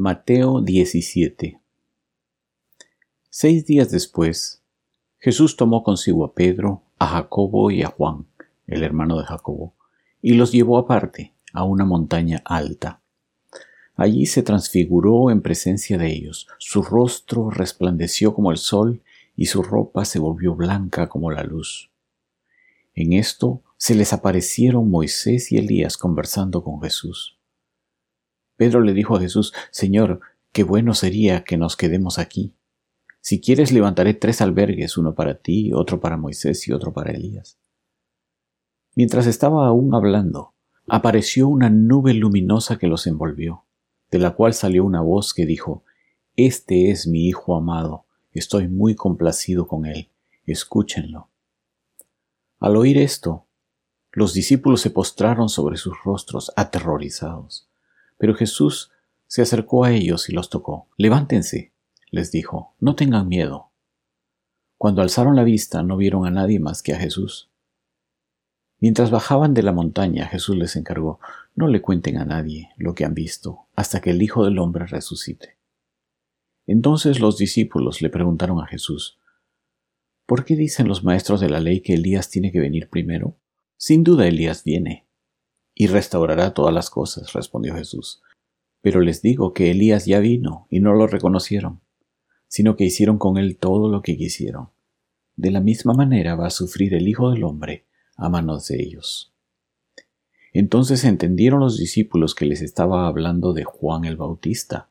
Mateo 17 Seis días después, Jesús tomó consigo a Pedro, a Jacobo y a Juan, el hermano de Jacobo, y los llevó aparte, a una montaña alta. Allí se transfiguró en presencia de ellos, su rostro resplandeció como el sol y su ropa se volvió blanca como la luz. En esto se les aparecieron Moisés y Elías conversando con Jesús. Pedro le dijo a Jesús, Señor, qué bueno sería que nos quedemos aquí. Si quieres levantaré tres albergues, uno para ti, otro para Moisés y otro para Elías. Mientras estaba aún hablando, apareció una nube luminosa que los envolvió, de la cual salió una voz que dijo, Este es mi Hijo amado, estoy muy complacido con él, escúchenlo. Al oír esto, los discípulos se postraron sobre sus rostros, aterrorizados. Pero Jesús se acercó a ellos y los tocó. Levántense, les dijo, no tengan miedo. Cuando alzaron la vista no vieron a nadie más que a Jesús. Mientras bajaban de la montaña, Jesús les encargó, no le cuenten a nadie lo que han visto, hasta que el Hijo del Hombre resucite. Entonces los discípulos le preguntaron a Jesús, ¿por qué dicen los maestros de la ley que Elías tiene que venir primero? Sin duda Elías viene y restaurará todas las cosas, respondió Jesús. Pero les digo que Elías ya vino y no lo reconocieron, sino que hicieron con él todo lo que quisieron. De la misma manera va a sufrir el Hijo del Hombre a manos de ellos. Entonces entendieron los discípulos que les estaba hablando de Juan el Bautista.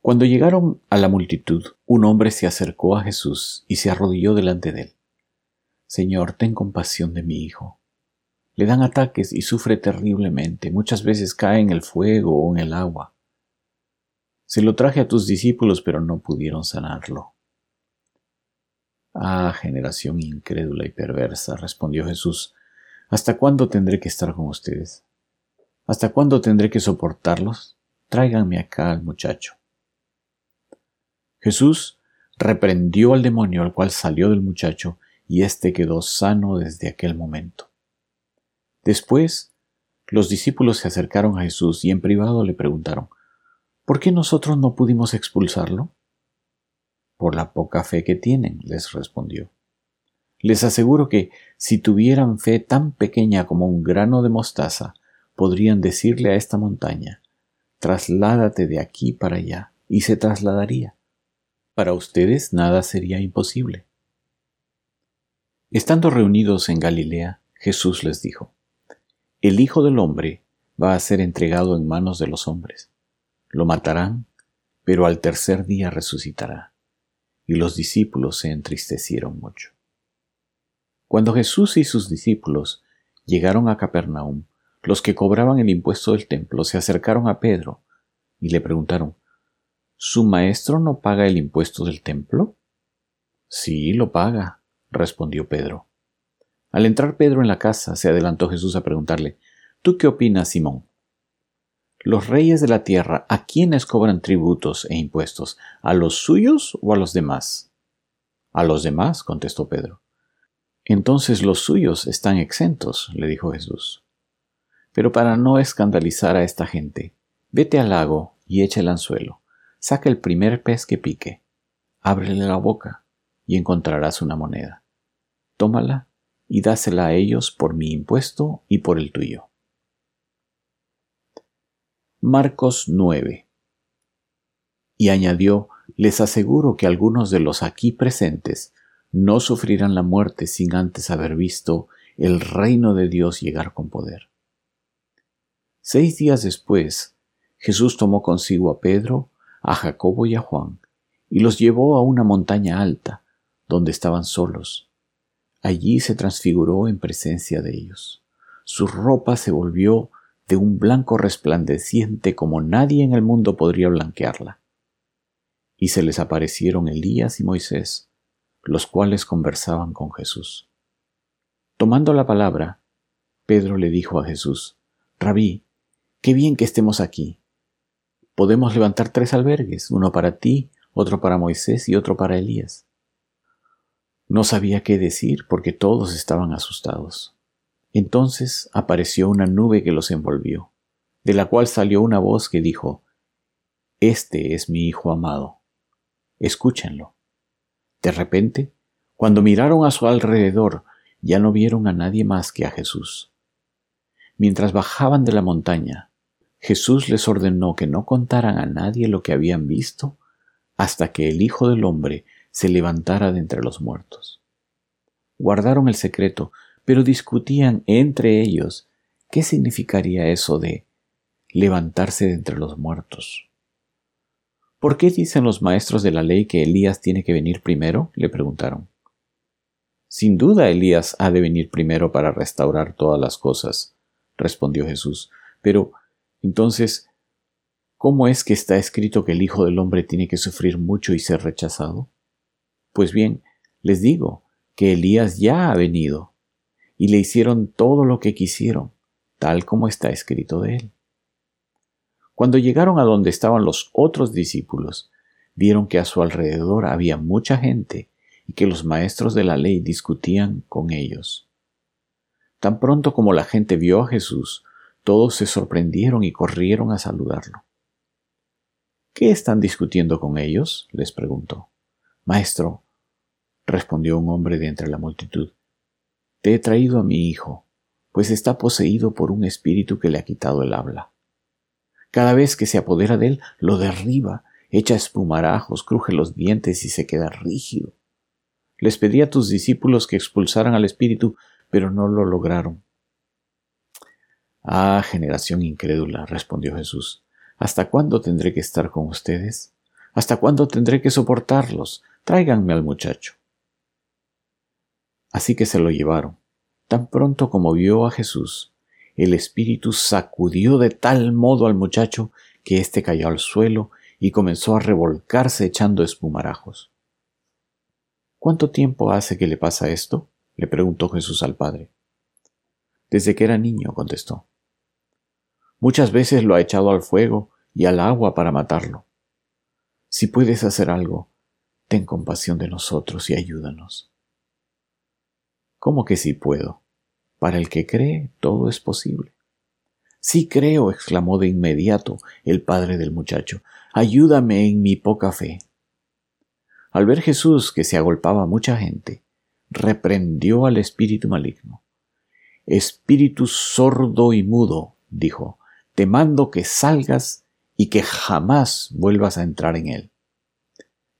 Cuando llegaron a la multitud, un hombre se acercó a Jesús y se arrodilló delante de él. Señor, ten compasión de mi hijo le dan ataques y sufre terriblemente. Muchas veces cae en el fuego o en el agua. Se lo traje a tus discípulos, pero no pudieron sanarlo. Ah, generación incrédula y perversa, respondió Jesús, ¿hasta cuándo tendré que estar con ustedes? ¿Hasta cuándo tendré que soportarlos? Tráiganme acá al muchacho. Jesús reprendió al demonio, al cual salió del muchacho, y éste quedó sano desde aquel momento. Después, los discípulos se acercaron a Jesús y en privado le preguntaron, ¿por qué nosotros no pudimos expulsarlo? Por la poca fe que tienen, les respondió. Les aseguro que si tuvieran fe tan pequeña como un grano de mostaza, podrían decirle a esta montaña, trasládate de aquí para allá, y se trasladaría. Para ustedes nada sería imposible. Estando reunidos en Galilea, Jesús les dijo, el Hijo del Hombre va a ser entregado en manos de los hombres. Lo matarán, pero al tercer día resucitará. Y los discípulos se entristecieron mucho. Cuando Jesús y sus discípulos llegaron a Capernaum, los que cobraban el impuesto del templo se acercaron a Pedro y le preguntaron, ¿Su maestro no paga el impuesto del templo? Sí, lo paga, respondió Pedro. Al entrar Pedro en la casa, se adelantó Jesús a preguntarle, ¿Tú qué opinas, Simón? Los reyes de la tierra, ¿a quiénes cobran tributos e impuestos? ¿A los suyos o a los demás? A los demás, contestó Pedro. Entonces los suyos están exentos, le dijo Jesús. Pero para no escandalizar a esta gente, vete al lago y echa el anzuelo, saca el primer pez que pique, ábrele la boca y encontrarás una moneda. Tómala y dásela a ellos por mi impuesto y por el tuyo. Marcos 9. Y añadió, les aseguro que algunos de los aquí presentes no sufrirán la muerte sin antes haber visto el reino de Dios llegar con poder. Seis días después, Jesús tomó consigo a Pedro, a Jacobo y a Juan, y los llevó a una montaña alta, donde estaban solos, Allí se transfiguró en presencia de ellos. Su ropa se volvió de un blanco resplandeciente como nadie en el mundo podría blanquearla. Y se les aparecieron Elías y Moisés, los cuales conversaban con Jesús. Tomando la palabra, Pedro le dijo a Jesús, Rabí, qué bien que estemos aquí. Podemos levantar tres albergues, uno para ti, otro para Moisés y otro para Elías. No sabía qué decir porque todos estaban asustados. Entonces apareció una nube que los envolvió, de la cual salió una voz que dijo, Este es mi Hijo amado. Escúchenlo. De repente, cuando miraron a su alrededor, ya no vieron a nadie más que a Jesús. Mientras bajaban de la montaña, Jesús les ordenó que no contaran a nadie lo que habían visto hasta que el Hijo del Hombre se levantara de entre los muertos. Guardaron el secreto, pero discutían entre ellos qué significaría eso de levantarse de entre los muertos. ¿Por qué dicen los maestros de la ley que Elías tiene que venir primero? le preguntaron. Sin duda Elías ha de venir primero para restaurar todas las cosas, respondió Jesús. Pero, entonces, ¿cómo es que está escrito que el Hijo del Hombre tiene que sufrir mucho y ser rechazado? Pues bien, les digo que Elías ya ha venido, y le hicieron todo lo que quisieron, tal como está escrito de él. Cuando llegaron a donde estaban los otros discípulos, vieron que a su alrededor había mucha gente y que los maestros de la ley discutían con ellos. Tan pronto como la gente vio a Jesús, todos se sorprendieron y corrieron a saludarlo. ¿Qué están discutiendo con ellos? les preguntó. Maestro, respondió un hombre de entre la multitud, te he traído a mi hijo, pues está poseído por un espíritu que le ha quitado el habla. Cada vez que se apodera de él, lo derriba, echa espumarajos, cruje los dientes y se queda rígido. Les pedí a tus discípulos que expulsaran al espíritu, pero no lo lograron. Ah, generación incrédula, respondió Jesús, ¿hasta cuándo tendré que estar con ustedes? ¿Hasta cuándo tendré que soportarlos? Tráiganme al muchacho. Así que se lo llevaron. Tan pronto como vio a Jesús, el espíritu sacudió de tal modo al muchacho que éste cayó al suelo y comenzó a revolcarse echando espumarajos. ¿Cuánto tiempo hace que le pasa esto? le preguntó Jesús al Padre. Desde que era niño, contestó. Muchas veces lo ha echado al fuego y al agua para matarlo. Si puedes hacer algo, ten compasión de nosotros y ayúdanos. ¿Cómo que sí puedo? Para el que cree, todo es posible. Sí creo, exclamó de inmediato el padre del muchacho. Ayúdame en mi poca fe. Al ver Jesús que se agolpaba mucha gente, reprendió al espíritu maligno. Espíritu sordo y mudo, dijo, te mando que salgas y que jamás vuelvas a entrar en él.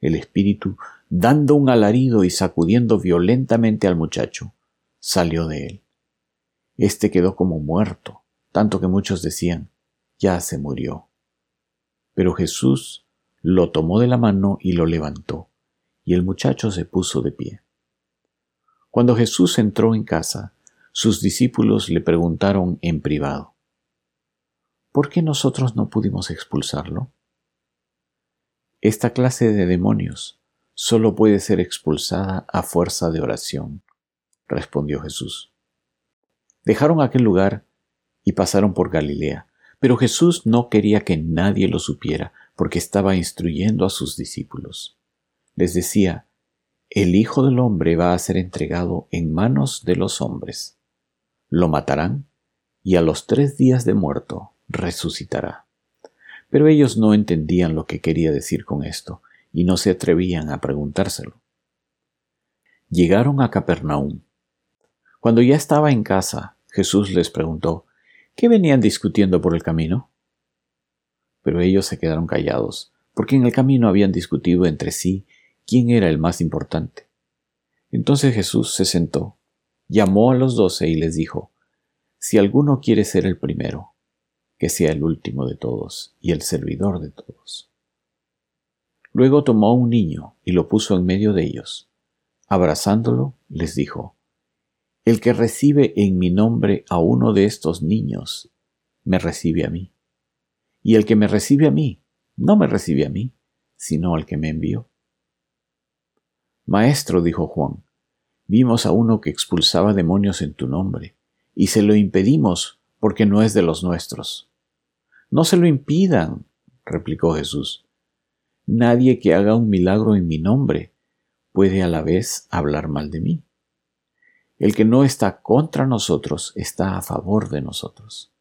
El espíritu, dando un alarido y sacudiendo violentamente al muchacho, salió de él. Este quedó como muerto, tanto que muchos decían, ya se murió. Pero Jesús lo tomó de la mano y lo levantó, y el muchacho se puso de pie. Cuando Jesús entró en casa, sus discípulos le preguntaron en privado, ¿por qué nosotros no pudimos expulsarlo? Esta clase de demonios solo puede ser expulsada a fuerza de oración, respondió Jesús. Dejaron aquel lugar y pasaron por Galilea, pero Jesús no quería que nadie lo supiera, porque estaba instruyendo a sus discípulos. Les decía, el Hijo del Hombre va a ser entregado en manos de los hombres. Lo matarán y a los tres días de muerto resucitará. Pero ellos no entendían lo que quería decir con esto y no se atrevían a preguntárselo. Llegaron a Capernaum. Cuando ya estaba en casa, Jesús les preguntó, ¿qué venían discutiendo por el camino? Pero ellos se quedaron callados, porque en el camino habían discutido entre sí quién era el más importante. Entonces Jesús se sentó, llamó a los doce y les dijo, Si alguno quiere ser el primero, que sea el último de todos y el servidor de todos. Luego tomó un niño y lo puso en medio de ellos. Abrazándolo, les dijo, el que recibe en mi nombre a uno de estos niños, me recibe a mí. Y el que me recibe a mí, no me recibe a mí, sino al que me envió. Maestro, dijo Juan, vimos a uno que expulsaba demonios en tu nombre, y se lo impedimos porque no es de los nuestros. No se lo impidan, replicó Jesús. Nadie que haga un milagro en mi nombre puede a la vez hablar mal de mí. El que no está contra nosotros está a favor de nosotros.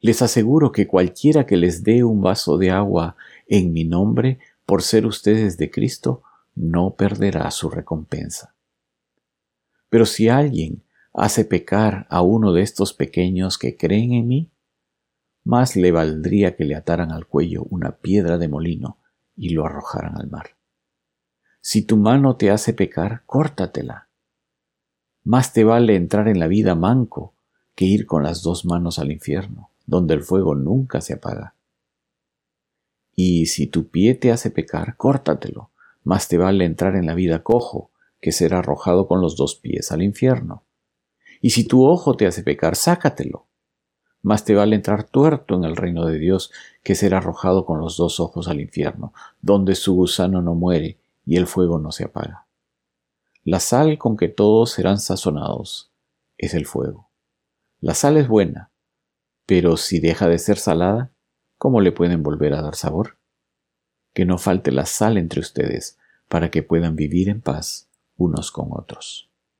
Les aseguro que cualquiera que les dé un vaso de agua en mi nombre, por ser ustedes de Cristo, no perderá su recompensa. Pero si alguien hace pecar a uno de estos pequeños que creen en mí, más le valdría que le ataran al cuello una piedra de molino y lo arrojaran al mar. Si tu mano te hace pecar, córtatela. Más te vale entrar en la vida manco que ir con las dos manos al infierno, donde el fuego nunca se apaga. Y si tu pie te hace pecar, córtatelo. Más te vale entrar en la vida cojo que ser arrojado con los dos pies al infierno. Y si tu ojo te hace pecar, sácatelo. Más te vale entrar tuerto en el reino de Dios que ser arrojado con los dos ojos al infierno, donde su gusano no muere y el fuego no se apaga. La sal con que todos serán sazonados es el fuego. La sal es buena, pero si deja de ser salada, ¿cómo le pueden volver a dar sabor? Que no falte la sal entre ustedes, para que puedan vivir en paz unos con otros.